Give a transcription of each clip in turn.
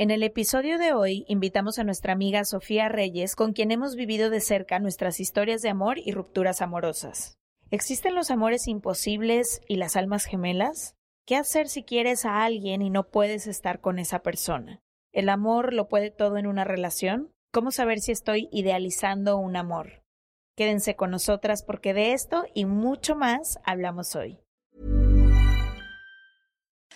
En el episodio de hoy invitamos a nuestra amiga Sofía Reyes, con quien hemos vivido de cerca nuestras historias de amor y rupturas amorosas. ¿Existen los amores imposibles y las almas gemelas? ¿Qué hacer si quieres a alguien y no puedes estar con esa persona? ¿El amor lo puede todo en una relación? ¿Cómo saber si estoy idealizando un amor? Quédense con nosotras porque de esto y mucho más hablamos hoy.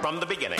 From the beginning.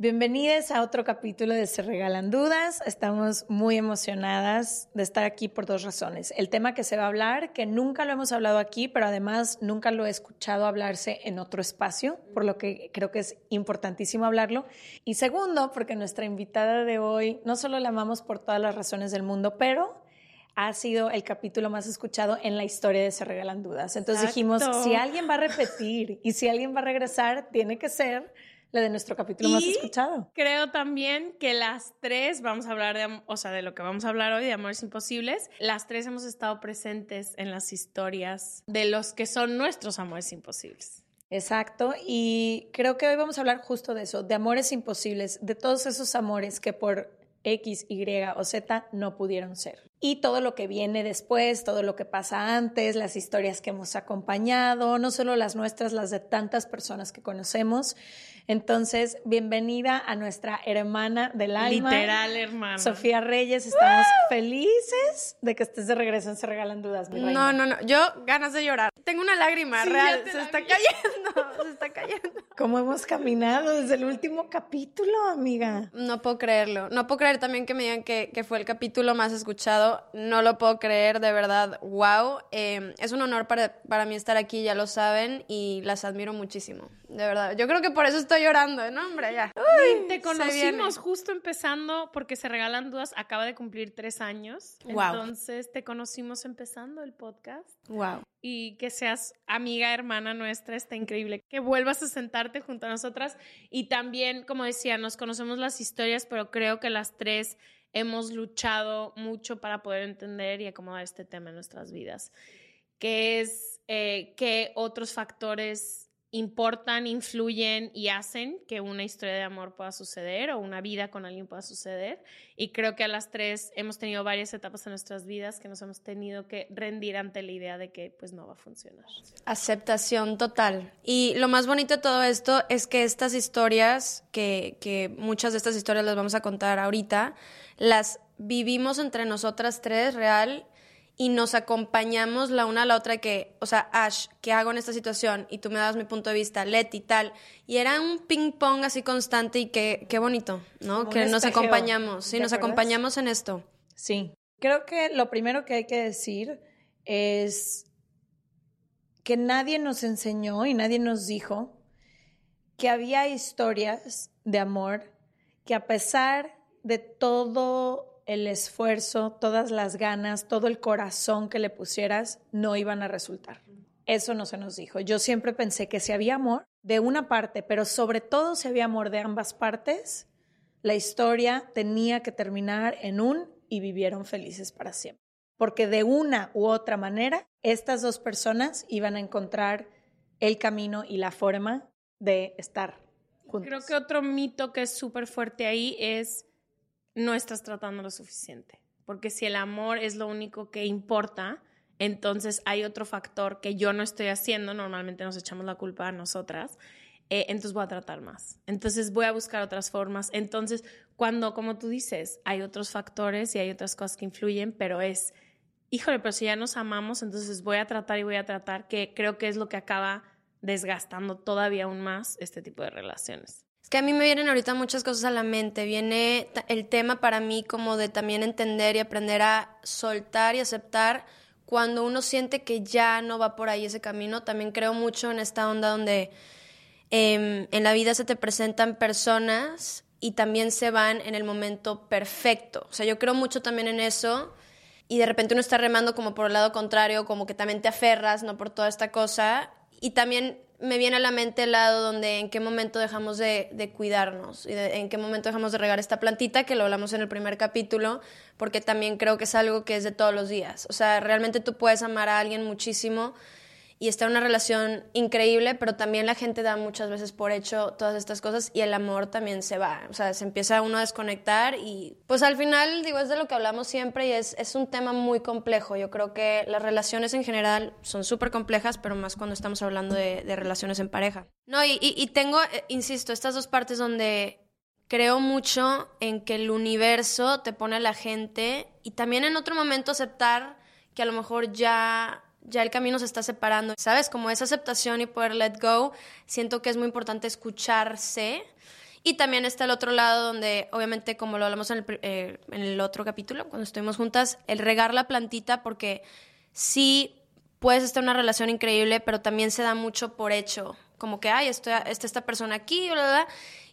Bienvenidos a otro capítulo de Se Regalan Dudas. Estamos muy emocionadas de estar aquí por dos razones. El tema que se va a hablar, que nunca lo hemos hablado aquí, pero además nunca lo he escuchado hablarse en otro espacio, por lo que creo que es importantísimo hablarlo. Y segundo, porque nuestra invitada de hoy no solo la amamos por todas las razones del mundo, pero ha sido el capítulo más escuchado en la historia de Se Regalan Dudas. Entonces dijimos, Exacto. si alguien va a repetir y si alguien va a regresar, tiene que ser la de nuestro capítulo más Y escuchado. Creo también que las tres, vamos a hablar de, o sea, de lo que vamos a hablar hoy, de Amores Imposibles, las tres hemos estado presentes en las historias de los que son nuestros amores imposibles. Exacto, y creo que hoy vamos a hablar justo de eso, de amores imposibles, de todos esos amores que por X, Y o Z no pudieron ser. Y todo lo que viene después, todo lo que pasa antes, las historias que hemos acompañado, no solo las nuestras, las de tantas personas que conocemos. Entonces, bienvenida a nuestra hermana del alma. Literal, hermano. Sofía Reyes, estamos felices de que estés de regreso en Se Regalan Dudas. mi No, reina. no, no. Yo ganas de llorar. Tengo una lágrima Sí, real. ya te Se la está vi. cayendo. Se está cayendo. ¿Cómo hemos caminado desde el último capítulo, amiga? No puedo creerlo. No puedo creer también que me digan que, que fue el capítulo más escuchado. No lo puedo creer, de verdad. Wow. Eh, es un honor para, para mí estar aquí, ya lo saben, y las admiro muchísimo. De verdad. Yo creo que por eso estoy llorando, ¿no, hombre? Ya. Te se viene. conocimos justo empezando porque se regalan dudas. Acaba de cumplir tres años. Guau. Entonces te conocimos empezando el podcast. Wow. Y que seas amiga, hermana nuestra, está increíble. Que vuelvas a sentarte junto a nosotras. Y también, como decía, nos conocemos las historias, pero creo que las tres hemos luchado mucho para poder entender y acomodar este tema en nuestras vidas. Que es eh, qué otros factores importan, influyen y hacen que una historia de amor pueda suceder o una vida con alguien pueda suceder. Y creo que a las tres hemos tenido varias etapas en nuestras vidas que nos hemos tenido que rendir ante la idea de que pues no va a funcionar. Aceptación total. Y lo más bonito de todo esto es que estas historias, que, que muchas de estas historias las vamos a contar ahorita, las vivimos entre nosotras tres real y nos acompañamos la una a la otra que, o sea, Ash, ¿qué hago en esta situación? Y tú me das mi punto de vista, Leti, tal. Y era un ping pong así constante y qué, qué bonito, ¿no? que nos acompañamos, sí, nos acompañamos en esto. Sí, creo que lo primero que hay que decir es que nadie nos enseñó y nadie nos dijo que había historias de amor que a pesar de todo el esfuerzo, todas las ganas, todo el corazón que le pusieras, no iban a resultar. Eso no se nos dijo. Yo siempre pensé que si había amor de una parte, pero sobre todo si había amor de ambas partes, la historia tenía que terminar en un y vivieron felices para siempre. Porque de una u otra manera, estas dos personas iban a encontrar el camino y la forma de estar juntos. Creo que otro mito que es súper fuerte ahí es no estás tratando lo suficiente. Porque si el amor es lo único que importa, entonces hay otro factor que yo no estoy haciendo, normalmente nos echamos la culpa a nosotras, eh, entonces voy a tratar más. Entonces voy a buscar otras formas. Entonces, cuando, como tú dices, hay otros factores y hay otras cosas que influyen, pero es, híjole, pero si ya nos amamos, entonces voy a tratar y voy a tratar, que creo que es lo que acaba desgastando todavía aún más este tipo de relaciones. Es que a mí me vienen ahorita muchas cosas a la mente. Viene el tema para mí como de también entender y aprender a soltar y aceptar cuando uno siente que ya no va por ahí ese camino. También creo mucho en esta onda donde em, en la vida se te presentan personas y también se van en el momento perfecto. O sea, yo creo mucho también en eso y de repente uno está remando como por el lado contrario, como que también te aferras, ¿no? Por toda esta cosa. Y también me viene a la mente el lado donde en qué momento dejamos de, cuidarnos y en qué momento dejamos de regar esta plantita, que lo hablamos en el primer capítulo, porque también creo que es algo que es de todos los días. O sea, realmente tú puedes amar a alguien muchísimo y está una relación increíble, pero también la gente da muchas veces por hecho todas estas cosas y el amor también se va, o sea, se empieza uno a desconectar y pues al final, digo, es de lo que hablamos siempre y es, es un tema muy complejo. Yo creo que las relaciones en general son súper complejas, pero más cuando estamos hablando de, relaciones en pareja. No, y, y, tengo, eh, insisto, estas dos partes donde creo mucho en que el universo te pone a la gente y también en otro momento aceptar que a lo mejor ya ya el camino se está separando, ¿sabes? Como esa aceptación y poder let go, siento que es muy importante escucharse. Y también está el otro lado donde, obviamente, como lo hablamos en el, eh, en el otro capítulo, cuando estuvimos juntas, el regar la plantita, porque sí puedes estar en una relación increíble, pero también se da mucho por hecho. Como que, ay, está esta persona aquí, bla, bla,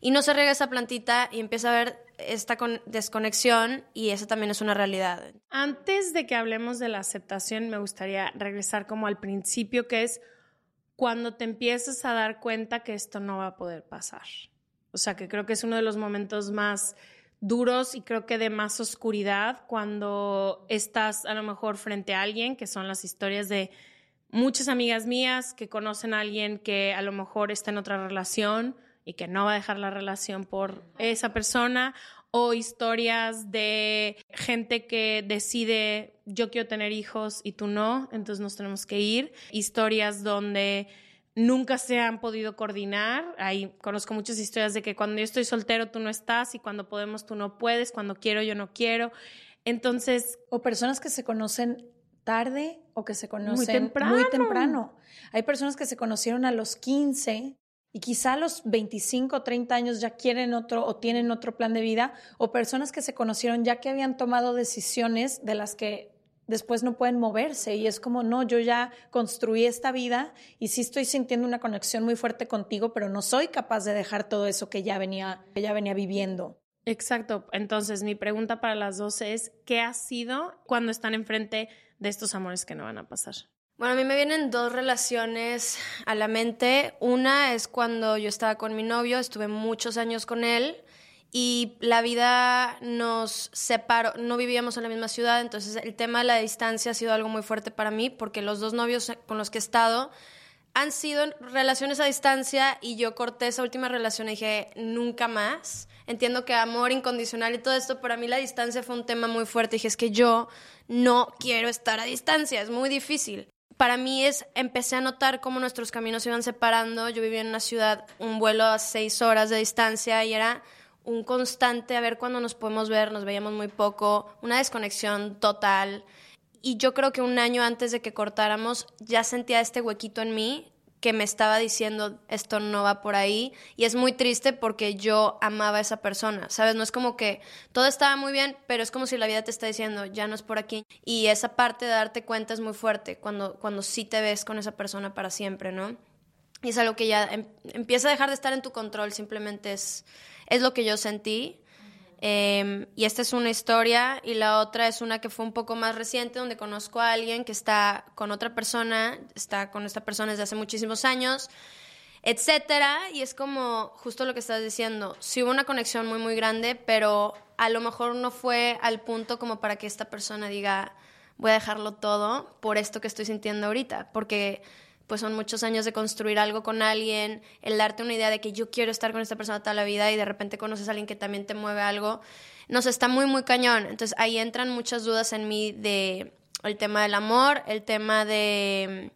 y no se riega esa plantita y empieza a haber esta desconexión y eso también es una realidad. Antes de que hablemos de la aceptación, me gustaría regresar como al principio, que es cuando te empiezas a dar cuenta que esto no va a poder pasar. O sea, que creo que es uno de los momentos más duros y creo que de más oscuridad cuando estás a lo mejor frente a alguien, que son las historias de muchas amigas mías que conocen a alguien que a lo mejor está en otra relación y que no va a dejar la relación por esa persona o historias de gente que decide yo quiero tener hijos y tú no, entonces nos tenemos que ir, historias donde nunca se han podido coordinar. Ahí conozco muchas historias de que cuando yo estoy soltero tú no estás y cuando podemos tú no puedes, cuando quiero yo no quiero. Entonces, o personas que se conocen tarde o que se conocen muy temprano. Muy temprano. Hay personas que se conocieron a los 15 y quizá a los 25 o 30 años ya quieren otro o tienen otro plan de vida, o personas que se conocieron ya que habían tomado decisiones de las que después no pueden moverse y es como, no, yo ya construí esta vida y sí estoy sintiendo una conexión muy fuerte contigo, pero no soy capaz de dejar todo eso que ya venía, que ya venía viviendo. Exacto. Entonces, mi pregunta para las dos es, ¿qué ha sido cuando están enfrente de estos amores que no van a pasar? Bueno, a mí me vienen dos relaciones a la mente. Una es cuando yo estaba con mi novio, estuve muchos años con él y la vida nos separó, no vivíamos en la misma ciudad, entonces el tema de la distancia ha sido algo muy fuerte para mí porque los dos novios con los que he estado han sido relaciones a distancia y yo corté esa última relación y dije, nunca más. Entiendo que amor incondicional y todo esto, pero a mí la distancia fue un tema muy fuerte. dije, es que yo no quiero estar a distancia, es muy difícil. Para mí es, empecé a notar cómo nuestros caminos se iban separando. Yo vivía en una ciudad, un vuelo a seis horas de distancia y era un constante a ver cuándo nos podemos ver, nos veíamos muy poco, una desconexión total y yo creo que un año antes de que cortáramos ya sentía este huequito en mí que me estaba diciendo esto no va por ahí y es muy triste porque yo amaba a esa persona, ¿sabes? No es como que todo estaba muy bien, pero es como si la vida te está diciendo ya no es por aquí y esa parte de darte cuenta es muy fuerte cuando, cuando sí te ves con esa persona para siempre, ¿no? Y es algo que ya em, empieza a dejar de estar en tu control, simplemente es, es lo que yo sentí Em, y esta es una historia y la otra es una que fue un poco más reciente, donde conozco a alguien que está con otra persona, está con esta persona desde hace muchísimos años, etcétera. Y es como justo lo que estás diciendo. Sí hubo una conexión muy, muy grande, pero a lo mejor no fue al punto como para que esta persona diga, voy a dejarlo todo por esto que estoy sintiendo ahorita. Porque pues son muchos años de construir algo con alguien, el darte una idea de que yo quiero estar con esta persona toda la vida y de repente conoces a alguien que también te mueve algo, nos está muy, muy cañón. Entonces ahí entran muchas dudas en mí de el tema del amor, el tema de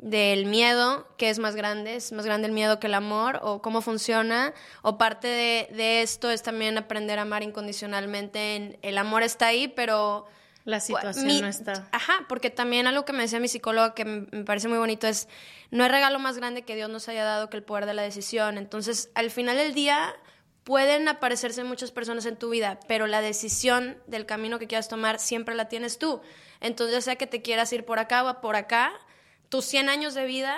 del miedo, que es más grande, es más grande el miedo que el amor, o cómo funciona, o parte de, de esto es también aprender a amar incondicionalmente. el amor está ahí, pero la situación no está. Ajá, porque también algo que me decía mi psicóloga que me parece muy bonito es, no hay regalo más grande que Dios nos haya dado que el poder de la decisión. Entonces, al final del día, pueden aparecerse muchas personas en tu vida, pero la decisión del camino que quieras tomar siempre la tienes tú. Entonces, ya sea que te quieras ir por acá o por acá, tus 100 años de vida,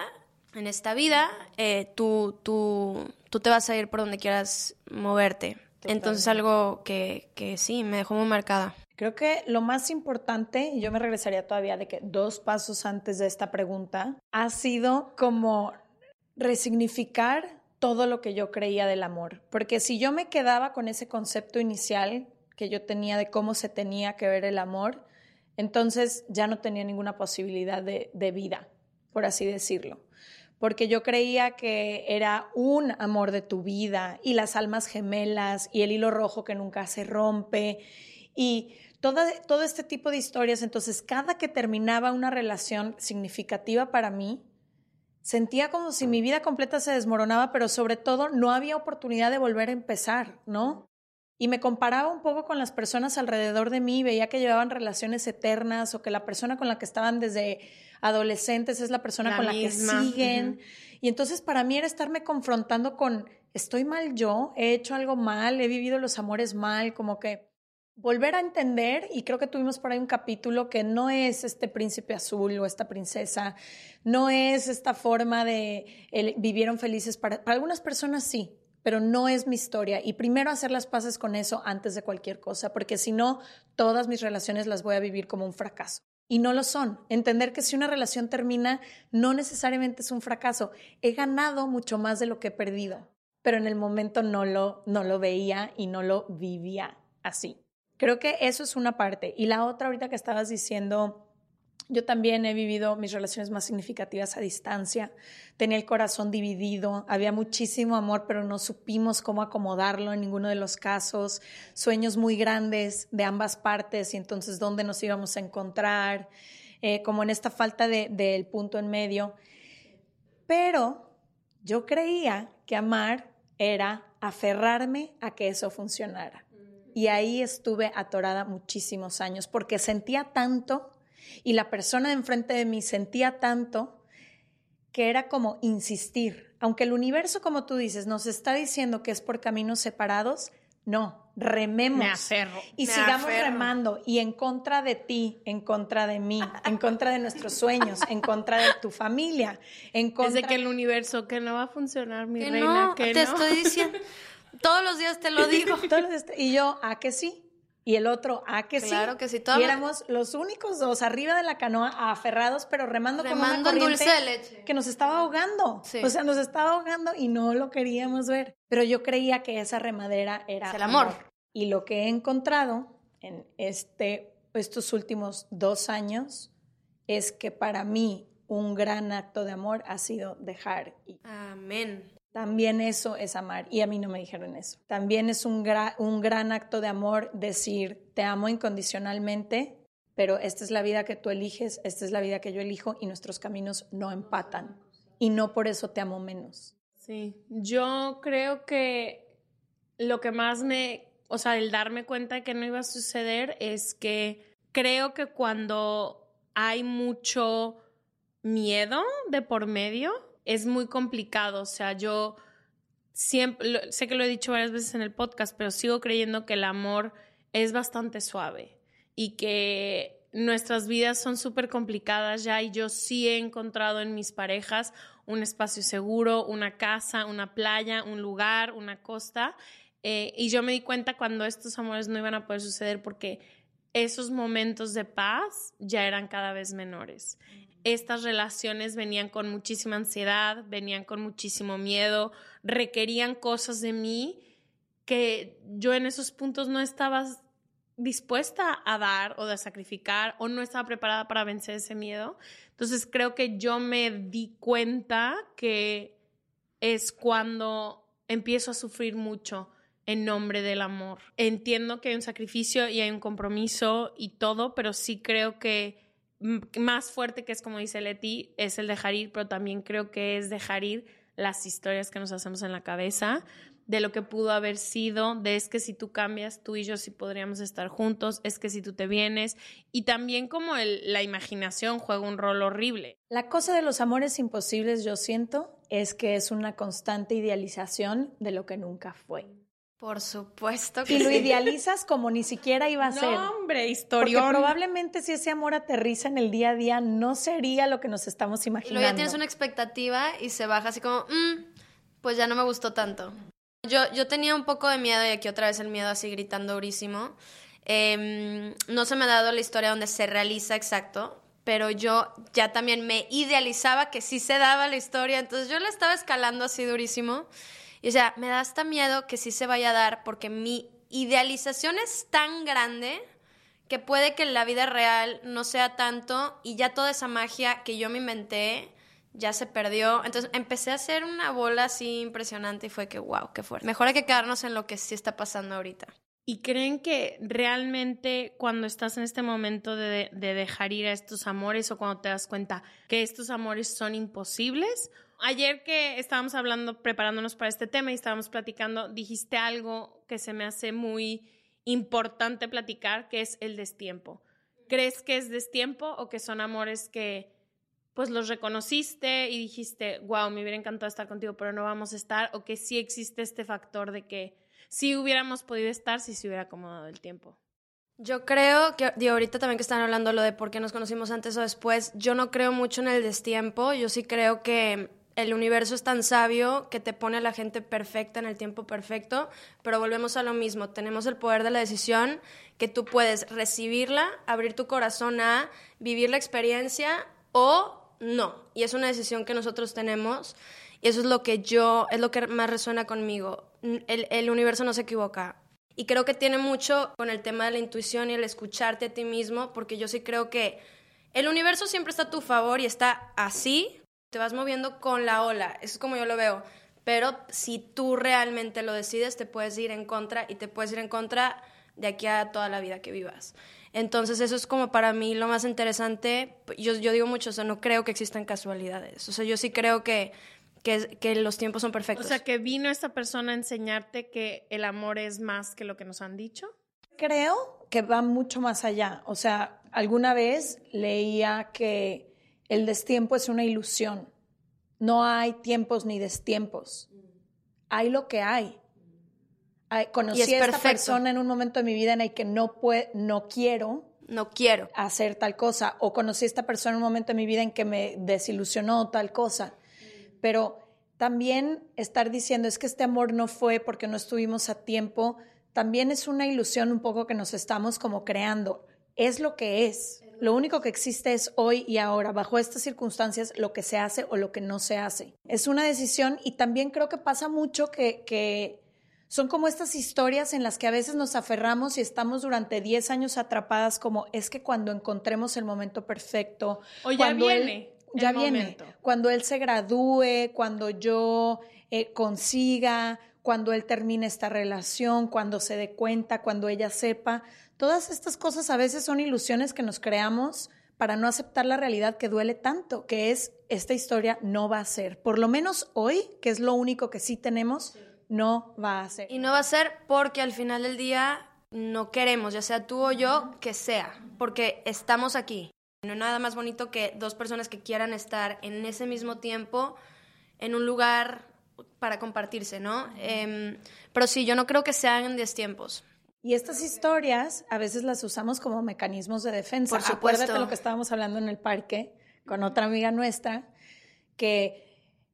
en esta vida, eh, tú, tú, tú te vas a ir por donde quieras moverte. Entonces, algo que, que sí, me dejó muy marcada. Creo que lo más importante, y yo me regresaría todavía de que dos pasos antes de esta pregunta, ha sido como resignificar todo lo que yo creía del amor. Porque si yo me quedaba con ese concepto inicial que yo tenía de cómo se tenía que ver el amor, entonces ya no tenía ninguna posibilidad de, de vida, por así decirlo porque yo creía que era un amor de tu vida y las almas gemelas y el hilo rojo que nunca se rompe y todo este tipo de historias. Entonces, cada que terminaba una relación significativa para mí, sentía como si mi vida completa se desmoronaba, pero sobre todo no había oportunidad de volver a empezar, ¿no? Y me comparaba un poco con las personas alrededor de mí, veía que llevaban relaciones eternas o que la persona con la que estaban desde adolescentes es la persona con la que siguen. Y entonces para mí era estarme confrontando con, estoy mal yo, he hecho algo mal, he vivido los amores mal, como que volver a entender, y creo que tuvimos por ahí un capítulo que no es este príncipe azul o esta princesa, no es esta forma de vivieron felices, para, para algunas personas sí, pero no es mi historia. Y primero hacer las paces con eso antes de cualquier cosa, porque si no, todas mis relaciones las voy a vivir como un fracaso. Y no lo son. Entender que si una relación termina, no necesariamente es un fracaso. He ganado mucho más de lo que he perdido, pero en el momento no lo, no lo veía y no lo vivía así. Creo que eso es una parte. Y la otra, ahorita que estabas diciendo, yo también he vivido mis relaciones más significativas a distancia. Tenía el corazón dividido, había muchísimo amor, pero no supimos cómo acomodarlo en ninguno de los casos. Sueños muy grandes de ambas partes y entonces dónde nos íbamos a encontrar, eh, como en esta falta del de, punto en medio. Pero yo creía que amar era aferrarme a que eso funcionara. Y ahí estuve atorada muchísimos años porque sentía tanto y la persona de enfrente de mí sentía tanto que era como insistir. Aunque el universo, como tú dices, nos está diciendo que es por caminos separados, no, rememos. Me aferro. Y sigamos remando y en contra de ti, en contra de mí, en contra de nuestros sueños, en contra de tu familia, en contra... de que el universo, que no va a funcionar, mi reina, no, que te estoy diciendo... Todos los días te lo digo. y yo, ¿a que sí? Y el otro, ¿a que sí? Claro que sí. y éramos los únicos dos arriba de la canoa, aferrados, pero remando, con una corriente dulce de leche. que nos estaba ahogando. O sea, nos estaba ahogando y no lo queríamos ver. Pero yo creía que esa remadera era el amor. Y lo que he encontrado en este, estos últimos dos años es que para mí un gran acto de amor ha sido dejar. Amén. También eso es amar. Y a mí no me dijeron eso. También es un, un gran acto de amor decir, te amo incondicionalmente, pero esta es la vida que tú eliges, esta es la vida que yo elijo y nuestros caminos no empatan. Y no por eso te amo menos. Sí, yo creo que lo que más me, o sea, el darme cuenta de que no iba a suceder es que creo que cuando hay mucho miedo de por medio, es muy complicado. O sea, yo siempre, sé que lo he dicho varias veces en el podcast, pero sigo creyendo que el amor es bastante suave y que nuestras vidas son súper complicadas ya y yo sí he encontrado en mis parejas un espacio seguro, una casa, una playa, un lugar, una costa. Eh, y yo me di cuenta cuando estos amores no iban a poder suceder porque esos momentos de paz ya eran cada vez menores. Estas relaciones venían con muchísima ansiedad, venían con muchísimo miedo, requerían cosas de mí que yo en esos puntos no estaba dispuesta a dar o de sacrificar o no estaba preparada para vencer ese miedo. Entonces creo que yo me di cuenta que es cuando empiezo a sufrir mucho en nombre del amor. Entiendo que hay un sacrificio y hay un compromiso y todo, pero sí creo que más fuerte que es como dice Leti es el dejar ir, pero también creo que es dejar ir las historias que nos hacemos en la cabeza, de lo que pudo haber sido, de es que si tú cambias, tú y yo sí podríamos estar juntos, es que si tú te vienes, y también como la imaginación juega un rol horrible. La cosa de los amores imposibles, yo siento, es que es una constante idealización de lo que nunca fue. Por supuesto que Y lo idealizas como ni siquiera iba a ser. No, hombre, historia. Porque probablemente si ese amor aterriza en el día a día, no sería lo que nos estamos imaginando. Y luego ya tienes una expectativa y se baja así como, mm, pues ya no me gustó tanto. Yo, yo tenía un poco de miedo y aquí otra vez el miedo así gritando durísimo. Em, no se me ha dado la historia donde se realiza exacto, pero yo ya también me idealizaba que sí se daba la historia, entonces yo la estaba escalando así durísimo. Y o sea, me da hasta miedo que sí se vaya a dar porque mi idealización es tan grande que puede que la vida real no sea tanto y ya toda esa magia que yo me inventé ya se perdió. Entonces empecé a hacer una bola así impresionante y fue que, wow, qué fuerte. Mejor hay que quedarnos en lo que sí está pasando ahorita. ¿Y creen que realmente cuando estás en este momento de, de, dejar ir a estos amores o cuando te das cuenta que estos amores son imposibles? Ayer que estábamos hablando, preparándonos para este tema y estábamos platicando, dijiste algo que se me hace muy importante platicar, que es el destiempo. ¿Crees que es destiempo o que son amores que pues los reconociste y dijiste, wow, me hubiera encantado estar contigo, pero no vamos a estar, o que sí existe este factor de que sí hubiéramos podido estar si se hubiera acomodado el tiempo. Yo creo que, de ahorita también que están hablando lo de por qué nos conocimos antes o después, yo no creo mucho en el destiempo, yo sí creo que el universo es tan sabio que te pone a la gente perfecta en el tiempo perfecto, pero volvemos a lo mismo, tenemos el poder de la decisión que tú puedes recibirla, abrir tu corazón a vivir la experiencia o no. Y es una decisión que nosotros tenemos y eso es lo que yo, es lo que más resuena conmigo. El, el universo no se equivoca. Y creo que tiene mucho con el tema de la intuición y el escucharte a ti mismo, porque yo sí creo que el universo siempre está a tu favor y está así, te vas moviendo con la ola, eso es como yo lo veo. Pero si tú realmente lo decides, te puedes ir en contra y te puedes ir en contra de aquí a toda la vida que vivas. Entonces eso es como para mí lo más interesante. Yo, yo digo mucho, o sea, no creo que existan casualidades. O sea, yo sí creo que, que, que los tiempos son perfectos. O sea, que vino esta persona a enseñarte que el amor es más que lo que nos han dicho. Creo que va mucho más allá. O sea, alguna vez leía que el destiempo es una ilusión. No hay tiempos ni destiempos. Hay lo que hay conocí a esta persona en un momento de mi vida en el que no, puede, no quiero no quiero hacer tal cosa o conocí a esta persona en un momento de mi vida en que me desilusionó tal cosa. Pero también estar diciendo es que este amor no fue porque no estuvimos a tiempo, también es una ilusión un poco que nos estamos como creando. Es lo que es. Lo único que existe es hoy y ahora. Bajo estas circunstancias, lo que se hace o lo que no se hace. Es una decisión y también creo que pasa mucho que, que son como estas historias en las que a veces nos aferramos y estamos durante 10 años atrapadas como es que cuando encontremos el momento perfecto, o ya viene. ya El viene. momento. Cuando él se gradúe, cuando yo eh, consiga, cuando él termine esta relación, cuando se dé cuenta, cuando ella sepa. Todas estas cosas a veces son ilusiones que nos creamos para no aceptar la realidad que duele tanto, que es esta historia no va a ser. Por lo menos hoy, que es lo único que sí tenemos, no va a ser. Y no va a ser porque al final del día no queremos, ya sea tú o yo, que sea, porque estamos aquí. No hay nada más bonito que dos personas que quieran estar en ese mismo tiempo en un lugar para compartirse, ¿no? Em, pero sí, yo no creo que sean en tiempos. Y estas historias a veces las usamos como mecanismos de defensa. Por supuesto. Acuérdate lo que estábamos hablando en el parque con otra amiga nuestra, que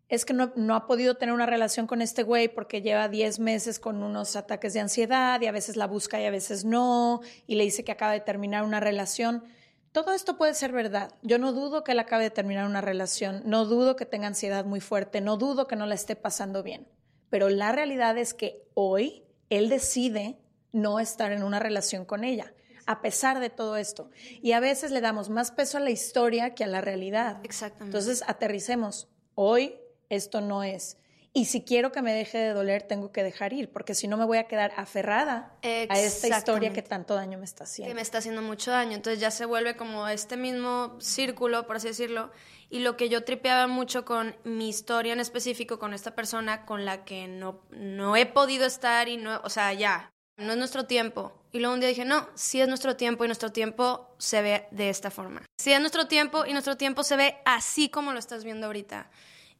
es que no, no ha podido tener una relación con este güey porque lleva 10 meses con unos ataques de ansiedad y a veces la busca y a veces no, y le dice que acaba de terminar una relación. Todo esto puede ser verdad. Yo no dudo que él acabe de terminar una relación, no dudo que tenga ansiedad muy fuerte, no dudo que no la esté pasando bien. Pero la realidad es que hoy él decide no estar en una relación con ella, a pesar de todo esto. Y a veces le damos más peso a la historia que a la realidad. Exactamente. Entonces, aterricemos. Hoy esto no es. Y si quiero que me deje de doler, tengo que dejar ir, porque si no me voy a quedar aferrada a esta historia que tanto daño me está haciendo. que me está haciendo mucho daño. Entonces ya se vuelve como este mismo círculo, por así decirlo. Y lo que yo tripeaba mucho con mi historia en específico, con esta persona con la que no, no he podido estar y no, o sea, ya, no es nuestro tiempo. Y luego un día dije, no, sí es nuestro tiempo y nuestro tiempo se ve de esta forma. Sí es nuestro tiempo y nuestro tiempo se ve así como lo estás viendo ahorita.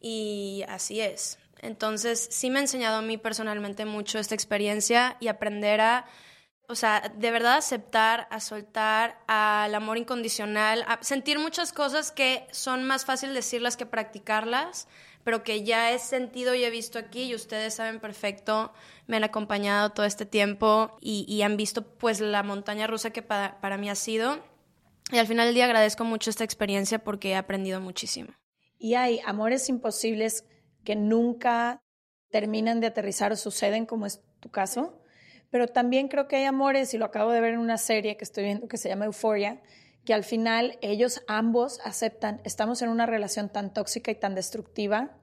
Y así es. Entonces, sí me ha enseñado a mí personalmente mucho esta experiencia y aprender a, o sea, de verdad aceptar, a soltar, al amor incondicional, a sentir muchas cosas que son más fácil decirlas que practicarlas, pero que ya he sentido y he visto aquí y ustedes saben perfecto, me han acompañado todo este tiempo y, y han visto pues la montaña rusa que para, para mí ha sido. Y al final del día agradezco mucho esta experiencia porque he aprendido muchísimo. Y hay amores imposibles que nunca terminan de aterrizar o suceden, como es tu caso. Pero también creo que hay amores, y lo acabo de ver en una serie que estoy viendo que se llama Euphoria, que al final ellos ambos aceptan, estamos en una relación tan tóxica y tan destructiva,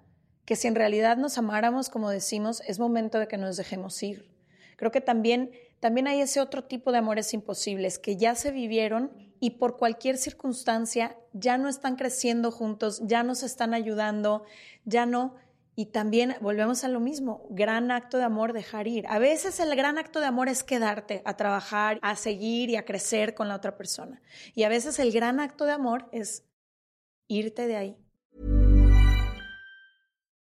que si en realidad nos amáramos, como decimos, es momento de que nos dejemos ir. Creo que también, también hay ese otro tipo de amores imposibles que ya se vivieron y por cualquier circunstancia ya no están creciendo juntos, ya no se están ayudando, ya no. Y también volvemos a lo mismo, gran acto de amor dejar ir. A veces el gran acto de amor es quedarte a trabajar, a seguir y a crecer con la otra persona. Y a veces el gran acto de amor es irte de ahí.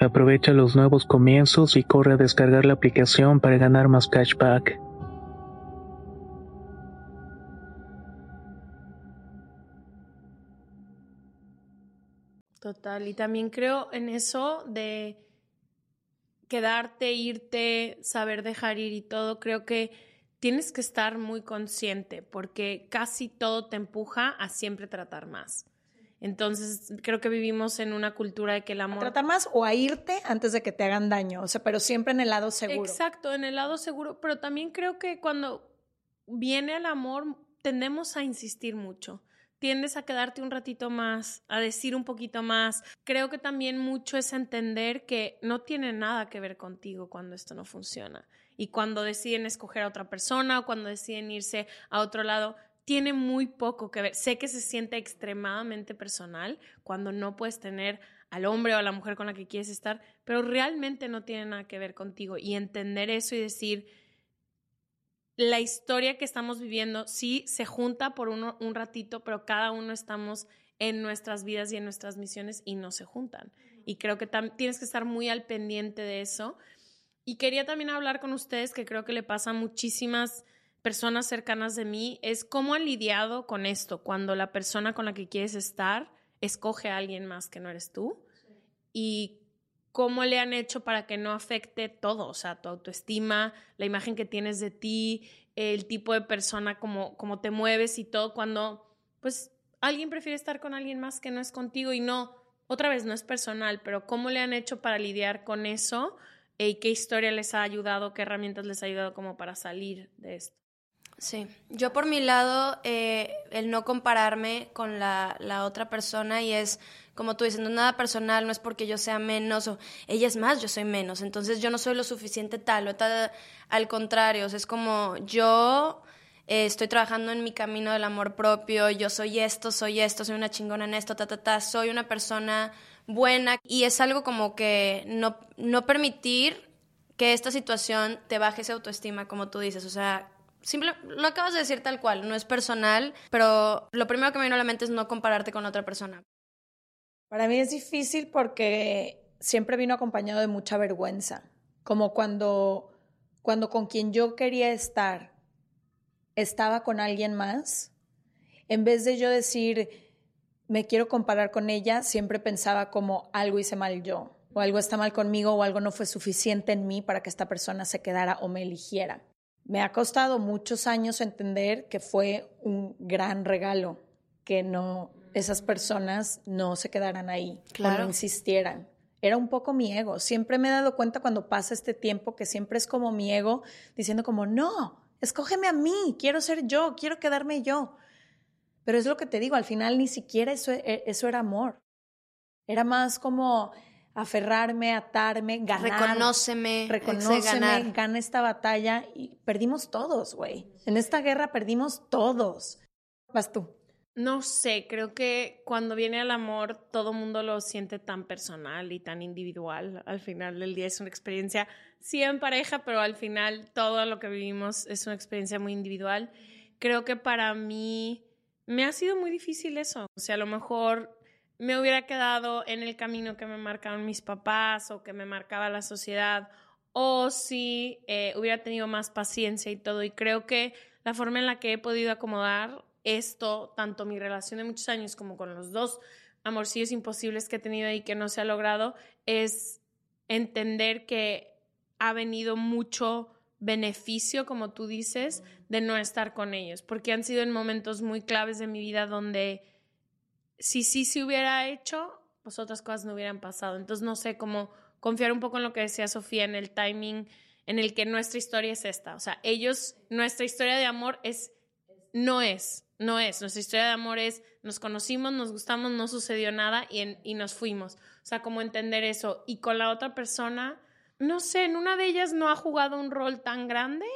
Aprovecha los nuevos comienzos y corre a descargar la aplicación para ganar más cashback. Total, y también creo en eso de quedarte, irte, saber dejar ir y todo, creo que tienes que estar muy consciente porque casi todo te empuja a siempre tratar más. Entonces, creo que vivimos en una cultura de que el amor... A tratar más o a irte antes de que te hagan daño, o sea, pero siempre en el lado seguro. Exacto, en el lado seguro, pero también creo que cuando viene el amor tendemos a insistir mucho. Tiendes a quedarte un ratito más, a decir un poquito más. Creo que también mucho es entender que no tiene nada que ver contigo cuando esto no funciona. Y cuando deciden escoger a otra persona o cuando deciden irse a otro lado, tiene muy poco que ver. Sé que se siente extremadamente personal cuando no puedes tener al hombre o a la mujer con la que quieres estar, pero realmente no tiene nada que ver contigo. Y entender eso y decir, la historia que estamos viviendo sí se junta por uno, un ratito, pero cada uno estamos en nuestras vidas y en nuestras misiones y no se juntan. Y creo que tienes que estar muy al pendiente de eso. Y quería también hablar con ustedes, que creo que le pasa a muchísimas personas cercanas de mí es cómo han lidiado con esto cuando la persona con la que quieres estar escoge a alguien más que no eres tú y cómo le han hecho para que no afecte todo, o sea, tu autoestima, la imagen que tienes de ti, el tipo de persona, como, como te mueves y todo, cuando pues alguien prefiere estar con alguien más que no es contigo y no, otra vez no es personal, pero cómo le han hecho para lidiar con eso y qué historia les ha ayudado, qué herramientas les ha ayudado como para salir de esto. Sí, yo por mi lado, eh, el no compararme con la, la, otra persona y es, como tú dices, no nada personal, no es porque yo sea menos o ella es más, yo soy menos, entonces yo no soy lo suficiente tal o tal, al contrario, es como yo eh, estoy trabajando en mi camino del amor propio, yo soy esto, soy esto, soy una chingona en esto, ta, ta, ta, soy una persona buena. Y es algo como que no, no permitir que esta situación te baje esa autoestima, como tú dices, o sea, Simple, lo acabas de decir tal cual, no es personal, pero lo primero que me vino a la mente es no compararte con otra persona. Para mí es difícil porque siempre vino acompañado de mucha vergüenza, como cuando, cuando con quien yo quería estar estaba con alguien más, en vez de yo decir, me quiero comparar con ella, siempre pensaba como algo hice mal yo, o algo está mal conmigo, o algo no fue suficiente en mí para que esta persona se quedara o me eligiera. Me ha costado muchos años entender que fue un gran regalo, que no esas personas no se quedaran ahí, no insistieran. Era un poco mi ego. Siempre me he dado cuenta cuando pasa este tiempo que siempre es como mi ego diciendo como, no, escógeme a mí, quiero ser yo, quiero quedarme yo. Pero es lo que te digo, al final ni siquiera eso, e, eso era amor. Era más como, aferrarme, atarme, ganar. Reconóceme. Reconóceme, gana esta batalla y perdimos todos, güey. En esta guerra perdimos todos. Vas tú. No sé, creo que cuando viene el amor todo mundo lo siente tan personal y tan individual. Al final del día es una experiencia, sí en pareja, pero al final todo lo que vivimos es una experiencia muy individual. Creo que para mí me ha sido muy difícil eso. O sea, a lo mejor me hubiera quedado en el camino que me marcaron mis papás o que me marcaba la sociedad, o si eh, hubiera tenido más paciencia y todo. Y creo que la forma en la que he podido acomodar esto, tanto mi relación de muchos años como con los dos amorcillos imposibles que he tenido y que no se ha logrado, es entender que ha venido mucho beneficio, como tú dices, de no estar con ellos, porque han sido en momentos muy claves de mi vida donde si sí se hubiera hecho, pues otras cosas no hubieran pasado. Entonces, no sé cómo confiar un poco en lo que decía Sofía, en el timing en el que nuestra historia es esta. O sea, ellos, nuestra historia de amor es, no es no es. Nuestra historia de amor es, nos conocimos, nos gustamos, no sucedió nada y, y nos fuimos. O sea, como entender eso. Y con la otra persona, no sé, en una de ellas no ha jugado un rol tan grande,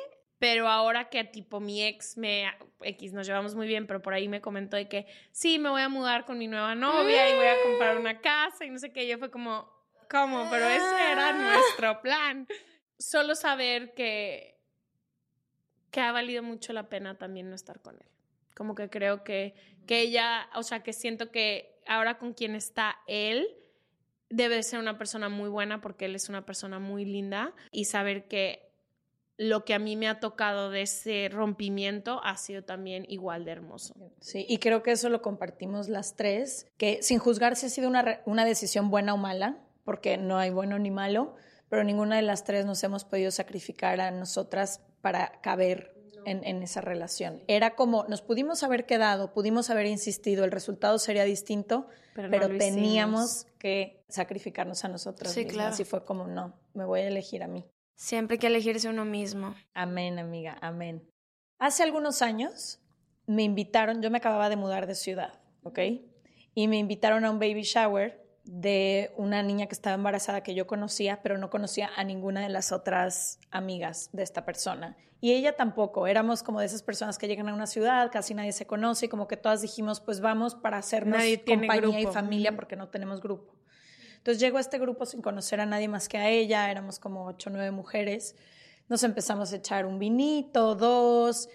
pero ahora que tipo mi ex me, X, nos llevamos muy bien, pero por ahí me comentó de que sí, me voy a mudar con mi nueva novia y voy a comprar una casa y no sé qué, yo fue como, ¿cómo? Pero ese era nuestro plan. Solo saber que, que ha valido mucho la pena también no estar con él. Como que creo que, que ella, o sea, que siento que ahora con quien está él, debe de ser una persona muy buena porque él es una persona muy linda y saber que lo que a mí me ha tocado de ese rompimiento ha sido también igual de hermoso. Sí, y creo que eso lo compartimos las tres, que sin juzgar si ha sido una, una decisión buena o mala, porque no hay bueno ni malo, pero ninguna de las tres nos hemos podido sacrificar a nosotras para caber en, en, esa relación. Era como, nos pudimos haber quedado, pudimos haber insistido, el resultado sería distinto, pero, pero no teníamos que sacrificarnos a nosotras Sí, mismas. claro. Así fue como, no, me voy a elegir a mí. Siempre hay que elegirse uno mismo. Amén, amiga, amén. Hace algunos años me invitaron, yo me acababa de mudar de ciudad, ¿ok? Y me invitaron a un baby shower de una niña que estaba embarazada que yo conocía, pero no conocía a ninguna de las otras amigas de esta persona. Y ella tampoco, éramos como de esas personas que llegan a una ciudad, casi nadie se conoce y como que todas dijimos, pues vamos para hacernos compañía y familia porque no tenemos grupo. Entonces llegó a este grupo sin conocer a nadie más que a ella, éramos como ocho o nueve mujeres. Nos empezamos a echar un vinito, dos,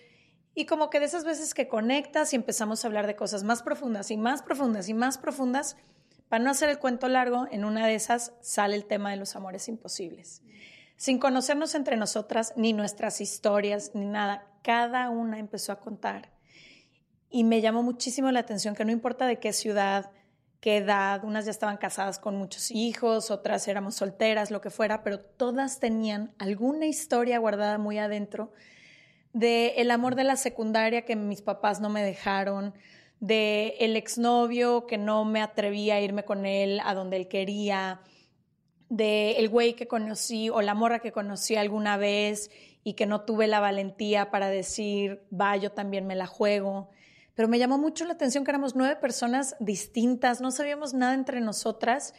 y como que de esas veces que conectas y empezamos a hablar de cosas más profundas y más profundas y más profundas, para no hacer el cuento largo, en una de esas sale el tema de los amores imposibles. Sin conocernos entre nosotras, ni nuestras historias, ni nada, cada una empezó a contar. Y me llamó muchísimo la atención que no importa de qué ciudad, qué edad, unas ya estaban casadas con muchos hijos, otras éramos solteras, lo que fuera, pero todas tenían alguna historia guardada muy adentro de el amor de la secundaria que mis papás no me dejaron, de el exnovio que no me atrevía a irme con él a donde él quería, de el güey que conocí o la morra que conocí alguna vez y que no tuve la valentía para decir, va, yo también me la juego. Pero me llamó mucho la atención que éramos nueve personas distintas, no sabíamos nada entre nosotras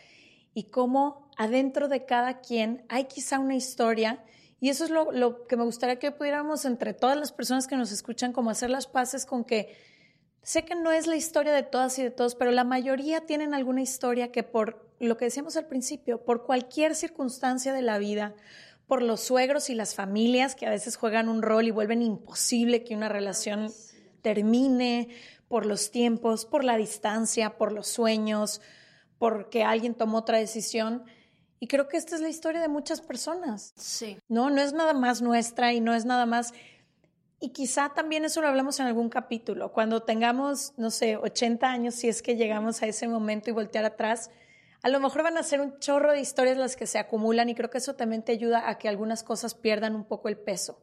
y cómo adentro de cada quien hay quizá una historia. Y eso es lo, que me gustaría que pudiéramos entre todas las personas que nos escuchan, como hacer las paces con que sé que no es la historia de todas y de todos, pero la mayoría tienen alguna historia que por lo que decíamos al principio, por cualquier circunstancia de la vida, por los suegros y las familias que a veces juegan un rol y vuelven imposible que una relación termine, por los tiempos, por la distancia, por los sueños, porque alguien tomó otra decisión. Y creo que esta es la historia de muchas personas. Sí. No, no es nada más nuestra y no es nada más. Y quizá también eso lo hablamos en algún capítulo. Cuando tengamos, no sé, 80 años, si es que llegamos a ese momento y voltear atrás, a lo mejor van a ser un chorro de historias las que se acumulan y creo que eso también te ayuda a que algunas cosas pierdan un poco el peso.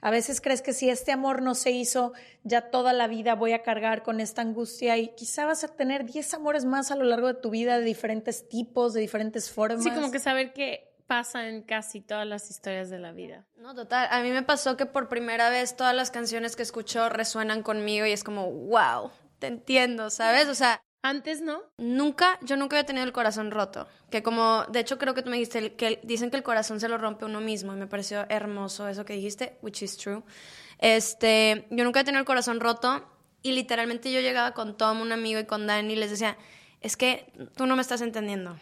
A veces crees que si este amor no se hizo, ya toda la vida voy a cargar con esta angustia y quizá vas a tener 10 amores más a lo largo de tu vida de diferentes tipos, de diferentes formas. Sí, como que saber que pasa en casi todas las historias de la vida. No, total. A mí me pasó que por primera vez todas las canciones que escucho resuenan conmigo y es como, wow, te entiendo, ¿sabes? O sea, Antes no. nunca, yo nunca había tenido el corazón roto. Que como, de hecho creo que tú me dijiste que dicen que el corazón se lo rompe uno mismo y me pareció hermoso eso que dijiste, which is true. Este, yo nunca he tenido el corazón roto y literalmente yo llegaba con Tom, un amigo, y con Dani y les decía, es que tú no me estás entendiendo.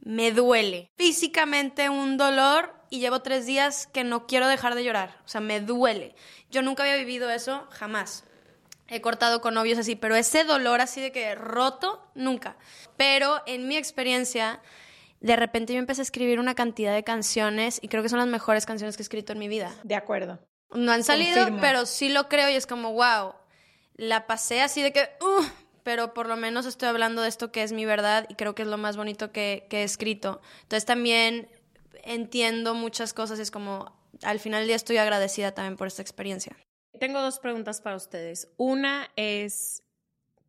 Me duele. Físicamente un dolor y llevo tres días que no quiero dejar de llorar. O sea, me duele. Yo nunca había vivido eso, jamás. He cortado con novios así, pero ese dolor así de que roto, nunca. Pero en mi experiencia, de repente yo empecé a escribir una cantidad de canciones y creo que son las mejores canciones que he escrito en mi vida. De acuerdo. No han salido, Confirmo. pero sí lo creo y es como, wow, la pasé así de que, uh, pero por lo menos estoy hablando de esto que es mi verdad y creo que es lo más bonito que, que he escrito. Entonces también entiendo muchas cosas y es como, al final del día estoy agradecida también por esta experiencia. Tengo dos preguntas para ustedes. Una es,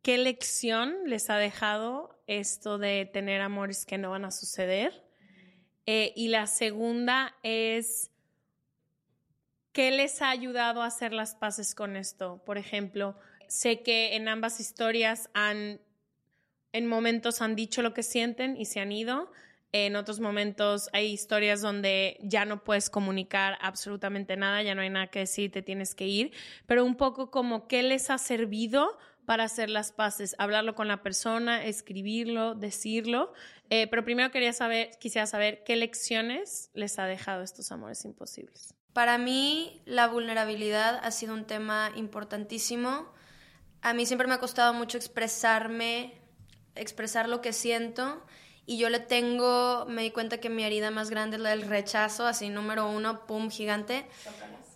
¿qué lección les ha dejado esto de tener amores que no van a suceder? Eh, y la segunda es, ¿qué les ha ayudado a hacer las paces con esto? Por ejemplo, sé que en ambas historias han, en momentos han dicho lo que sienten y se han ido. En otros momentos hay historias donde ya no puedes comunicar absolutamente nada, ya no hay nada que decir, te tienes que ir, pero un poco como qué les ha servido para hacer las paces, hablarlo con la persona, escribirlo, decirlo. Eh, pero primero quería saber, quisiera saber qué lecciones les ha dejado estos amores imposibles. Para mí la vulnerabilidad ha sido un tema importantísimo. A mí siempre me ha costado mucho expresarme, expresar lo que siento y yo le tengo, me di cuenta que mi herida más grande es la del rechazo, así número uno, pum, gigante.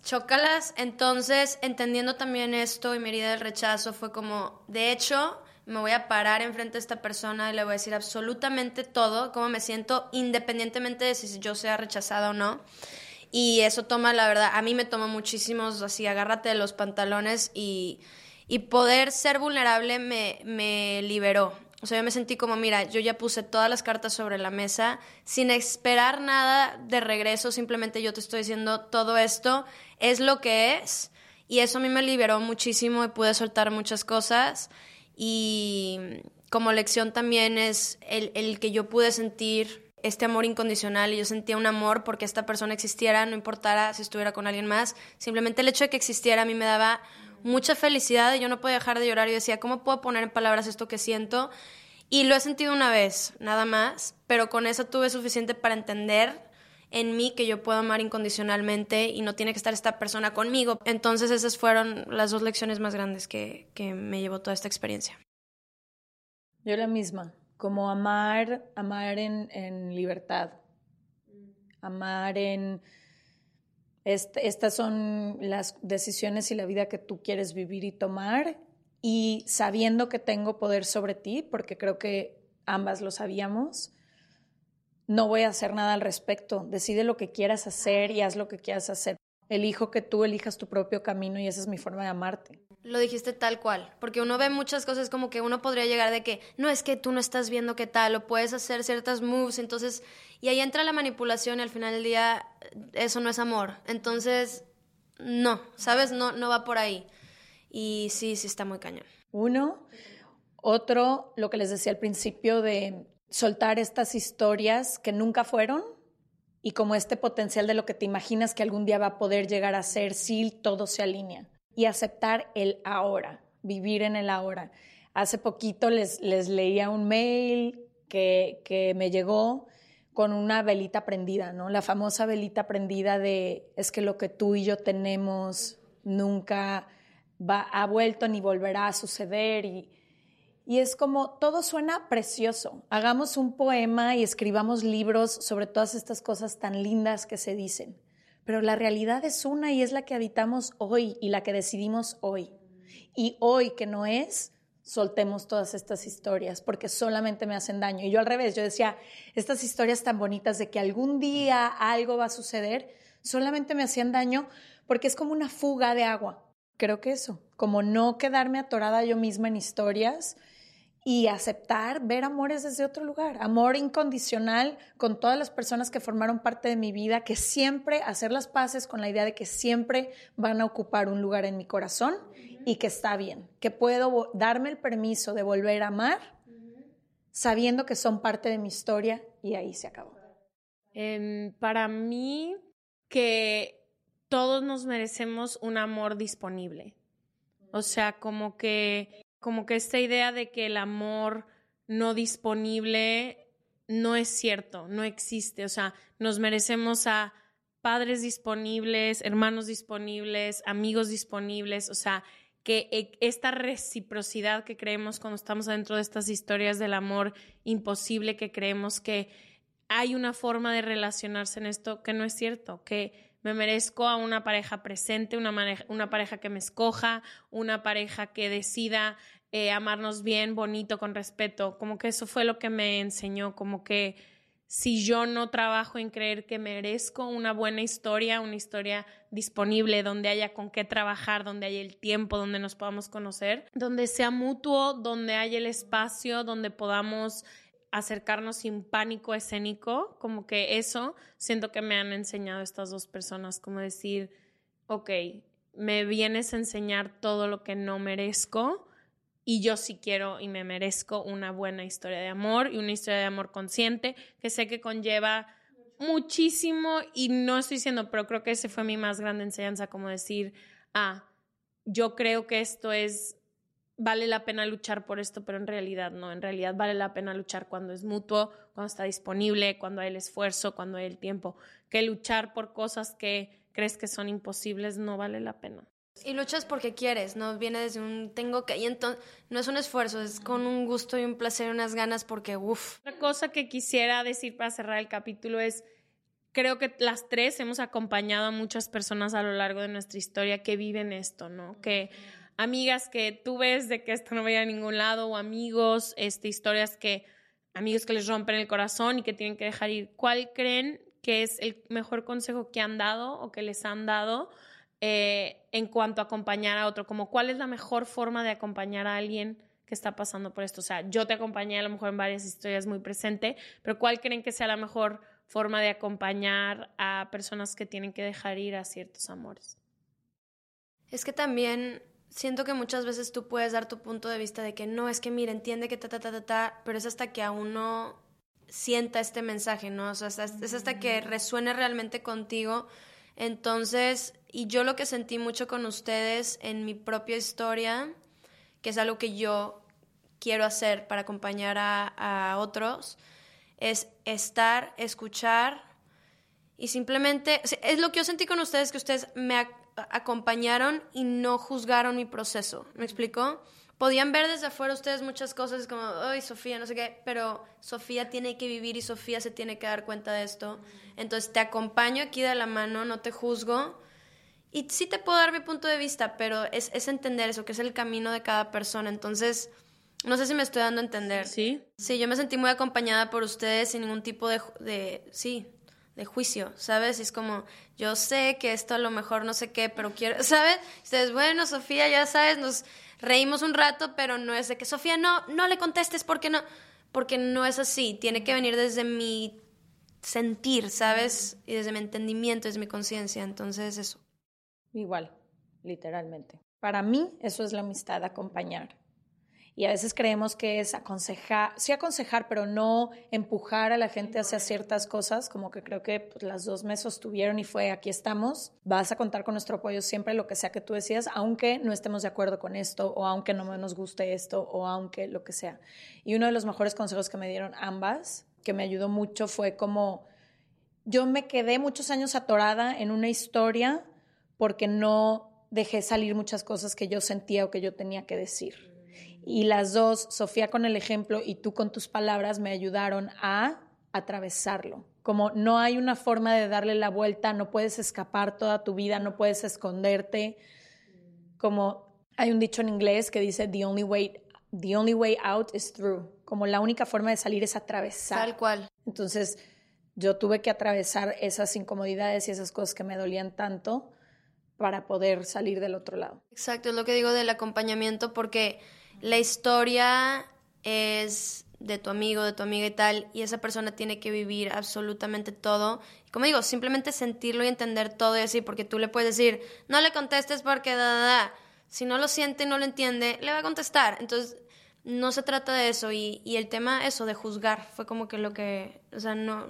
Chócalas. Entonces, entendiendo también esto y mi herida del rechazo, fue como, de hecho, me voy a parar enfrente de esta persona y le voy a decir absolutamente todo, cómo me siento, independientemente de si yo sea rechazada o no. Y eso toma, la verdad, a mí me toma muchísimos, así, agárrate de los pantalones y, y poder ser vulnerable me, me liberó. O sea, yo me sentí como, mira, yo ya puse todas las cartas sobre la mesa sin esperar nada de regreso, simplemente yo te estoy diciendo todo esto es lo que es. Y eso a mí me liberó muchísimo y pude soltar muchas cosas. Y como lección también es el, el que yo pude sentir este amor incondicional y yo sentía un amor porque esta persona existiera, no importara si estuviera con alguien más. Simplemente el hecho de que existiera a mí me daba mucha felicidad y yo no podía dejar de llorar. y decía, ¿cómo puedo poner en palabras esto que siento? Y lo he sentido una vez, nada más, pero con eso tuve suficiente para entender en mí que yo puedo amar incondicionalmente y no tiene que estar esta persona conmigo. Entonces esas fueron las dos lecciones más grandes que, que me llevó toda esta experiencia. Yo la misma, como amar, amar en, en libertad, amar en estas son las decisiones y la vida que tú quieres vivir y tomar y sabiendo que tengo poder sobre ti, porque creo que ambas lo sabíamos, no voy a hacer nada al respecto. Decide lo que quieras hacer y haz lo que quieras hacer. Elijo que tú elijas tu propio camino y esa es mi forma de amarte. Lo dijiste tal cual, porque uno ve muchas cosas como que uno podría llegar de que no es que tú no estás viendo qué tal o puedes hacer ciertas moves, entonces y ahí entra la manipulación y al final del día eso no es amor. Entonces, no, ¿sabes? No no va por ahí. Y sí, sí está muy cañón. Uno, otro, lo que les decía al principio de soltar estas historias que nunca fueron y como este potencial de lo que te imaginas que algún día va a poder llegar a ser si todo se alinea y aceptar el ahora, vivir en el ahora. Hace poquito les, les leía un mail que, que me llegó con una velita prendida, ¿no? La famosa velita prendida de es que lo que tú y yo tenemos nunca va, ha vuelto ni volverá a suceder y, y es como todo suena precioso. Hagamos un poema y escribamos libros sobre todas estas cosas tan lindas que se dicen pero la realidad es una y es la que habitamos hoy y la que decidimos hoy. Y hoy que no es, soltemos todas estas historias porque solamente me hacen daño. Y yo al revés, yo decía, estas historias tan bonitas de que algún día algo va a suceder, solamente me hacían daño porque es como una fuga de agua. Creo que eso, como no quedarme atorada yo misma en historias y aceptar ver amores desde otro lugar, amor incondicional con todas las personas que formaron parte de mi vida, que siempre hacer las paces con la idea de que siempre van a ocupar un lugar en mi corazón y que está bien, que puedo darme el permiso de volver a amar sabiendo que son parte de mi historia y ahí se acabó. Em, para mí, que todos nos merecemos un amor disponible. O sea, como que como que esta idea de que el amor no disponible no es cierto, no existe. O sea, nos merecemos a padres disponibles, hermanos disponibles, amigos disponibles, o sea, que e, esta reciprocidad que creemos cuando estamos dentro de estas historias del amor imposible, que creemos que hay una forma de relacionarse en esto que no es cierto, que me merezco a una pareja presente, una, una pareja que me escoja, una pareja que decida eh, amarnos bien, bonito, con respeto. Como que eso fue lo que me enseñó, como que si yo no trabajo en creer que merezco una buena historia, una historia disponible, donde haya con qué trabajar, donde haya el tiempo, donde nos podamos conocer, donde sea mutuo, donde haya el espacio, donde podamos acercarnos sin pánico escénico, como que eso siento que me han enseñado estas dos personas, como decir, ok, me vienes a enseñar todo lo que no merezco y yo sí quiero y me merezco una buena historia de amor y una historia de amor consciente que sé que conlleva muchísimo y no estoy diciendo, pero creo que ese fue mi más grande enseñanza, como decir, ah, yo creo que esto es, vale la pena luchar por esto, pero en realidad no, en realidad vale la pena luchar cuando es mutuo, cuando está disponible, cuando hay el esfuerzo, cuando hay el tiempo, que luchar por cosas que crees que son imposibles no vale la pena. Y luchas porque quieres, no viene desde un tengo que, y entonces no es un esfuerzo, es con un gusto y un placer, unas ganas porque, uff. Otra cosa que quisiera decir para cerrar el capítulo es, creo que las tres hemos acompañado a muchas personas a lo largo de nuestra historia que viven esto, ¿no? Que amigas que tú ves de que esto no vaya a ningún lado o amigos, este, historias que, amigos que les rompen el corazón y que tienen que dejar ir. ¿Cuál creen que es el mejor consejo que han dado o que les han dado eh, en cuanto a acompañar a otro? Como cuál es la mejor forma de acompañar a alguien que está pasando por esto. O sea, yo te acompañé a lo mejor en varias historias muy presente, pero ¿cuál creen que sea la mejor forma de acompañar a personas que tienen que dejar ir a ciertos amores? Es que también siento que muchas veces tú puedes dar tu punto de vista de que no, es que mira, entiende que ta, ta, ta, ta, ta, pero es hasta que a uno sienta este mensaje, ¿no? O sea, es hasta que resuene realmente contigo. Entonces, y yo lo que sentí mucho con ustedes en mi propia historia, que es algo que yo quiero hacer para acompañar a, otros, es estar, escuchar y simplemente, es lo que yo sentí con ustedes, que ustedes me acompañaron y no juzgaron mi proceso. ¿Me explicó? Podían ver desde afuera ustedes muchas cosas como, ay, Sofía, no sé qué, pero Sofía tiene que vivir y Sofía se tiene que dar cuenta de esto. Entonces te acompaño aquí de la mano, no te juzgo. Y sí te puedo dar mi punto de vista, pero es, es entender eso, que es el camino de cada persona. Entonces, no sé si me estoy dando a entender. Sí. Sí, yo me sentí muy acompañada por ustedes sin ningún tipo de, de sí, de juicio, ¿sabes? Y es como, yo sé que esto a lo mejor no sé qué, pero quiero, ¿sabes? ustedes, bueno, Sofía, ya sabes, nos reímos un rato, pero no es de que Sofía, no, no le contestes porque no, porque no es así, tiene que venir desde mi sentir, ¿sabes? Y desde mi entendimiento, desde mi conciencia, entonces eso. Igual, literalmente. Para mí eso es la amistad, acompañar y a veces creemos que es aconsejar, sí aconsejar, pero no empujar a la gente hacia ciertas cosas, como que creo que pues, las dos me sostuvieron y fue aquí estamos, vas a contar con nuestro apoyo siempre, lo que sea que tú decías, aunque no estemos de acuerdo con esto o aunque no nos guste esto o aunque lo que sea. Y uno de los mejores consejos que me dieron ambas, que me ayudó mucho, fue como yo me quedé muchos años atorada en una historia porque no dejé salir muchas cosas que yo sentía o que yo tenía que decir. Y las dos, Sofía con el ejemplo y tú con tus palabras, me ayudaron a atravesarlo. Como no hay una forma de darle la vuelta, no puedes escapar toda tu vida, no puedes esconderte. Como hay un dicho en inglés que dice, the only way, the only way out is through. Como la única forma de salir es atravesar. Tal cual. Entonces, yo tuve que atravesar esas incomodidades y esas cosas que me dolían tanto para poder salir del otro lado. Exacto, es lo que digo del acompañamiento, porque la historia es de tu amigo, de tu amiga y tal, y esa persona tiene que vivir absolutamente todo. Como digo, simplemente sentirlo y entender todo y así, porque tú le puedes decir, no le contestes porque da, da. Si no lo siente y no lo entiende, le va a contestar. Entonces, no se trata de eso. Y, y el tema, eso, de juzgar, fue como que lo que, o sea, no,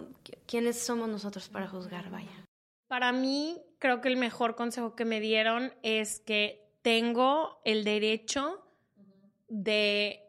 ¿quiénes somos nosotros para juzgar? Vaya. Para mí, creo que el mejor consejo que me dieron es que tengo el derecho de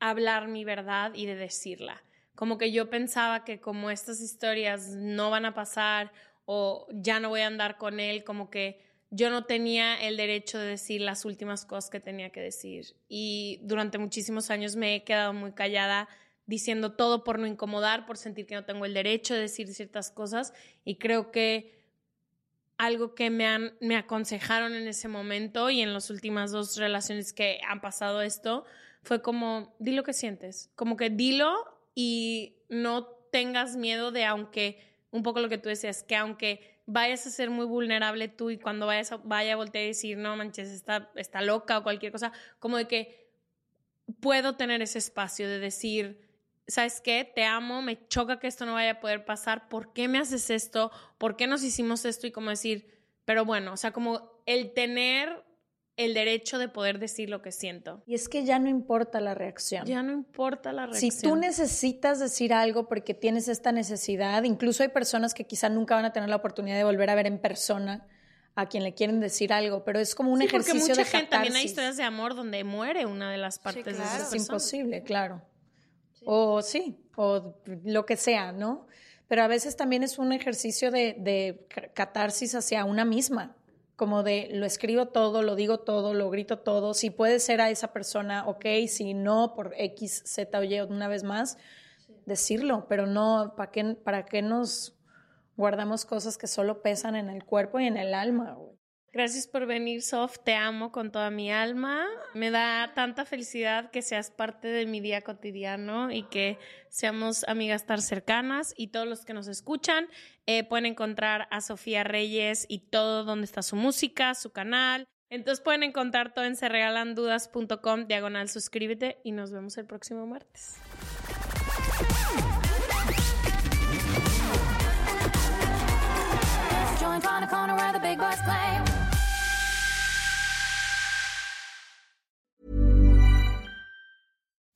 hablar mi verdad y de decirla. Como que yo pensaba que como estas historias no van a pasar o ya no voy a andar con él, como que yo no tenía el derecho de decir las últimas cosas que tenía que decir. Y durante muchísimos años me he quedado muy callada diciendo todo por no incomodar, por sentir que no tengo el derecho de decir ciertas cosas. Y creo que algo que me, han, me aconsejaron en ese momento y en las últimas dos relaciones que han pasado esto, fue como, di lo que sientes, como que dilo y no tengas miedo de aunque, un poco lo que tú decías, que aunque vayas a ser muy vulnerable tú y cuando vayas a, vaya a voltear y decir, no manches, está, está loca o cualquier cosa, como de que puedo tener ese espacio de decir, ¿sabes qué? Te amo, me choca que esto no vaya a poder pasar, ¿por qué me haces esto? ¿Por qué nos hicimos esto? Y como decir, Pero bueno, o sea, como el tener el derecho de poder decir lo que siento. Y es que ya no importa la reacción. Ya no importa la reacción. Si tú necesitas decir algo porque tienes esta necesidad, incluso hay personas que quizá nunca van a tener la oportunidad de volver a ver en persona a quien le quieren decir algo, pero es como un Sí, ejercicio porque mucha de gente también hay catarsis. historias de amor donde muere una de las partes de claro. esa Es persona. imposible, claro. O sí, o lo que sea, ¿no? Pero a veces también es un ejercicio de, de ca- catarsis hacia una misma, como de lo escribo todo, lo digo todo, lo grito todo. Si puede ser a esa persona, ok, si no, por X, Z o Y una vez más, decirlo, pero no, ¿para qué, ¿para qué nos guardamos cosas que solo pesan en el cuerpo y en el alma? güey? Gracias por venir, Sof. Te amo con toda mi alma. Me da tanta felicidad que seas parte de mi día cotidiano y que seamos amigas tan cercanas. Y todos los que nos escuchan eh, pueden encontrar a Sofía Reyes y todo donde está su música, su canal. Entonces pueden encontrar todo en serregalandudas.com, diagonal suscríbete y nos vemos el próximo martes.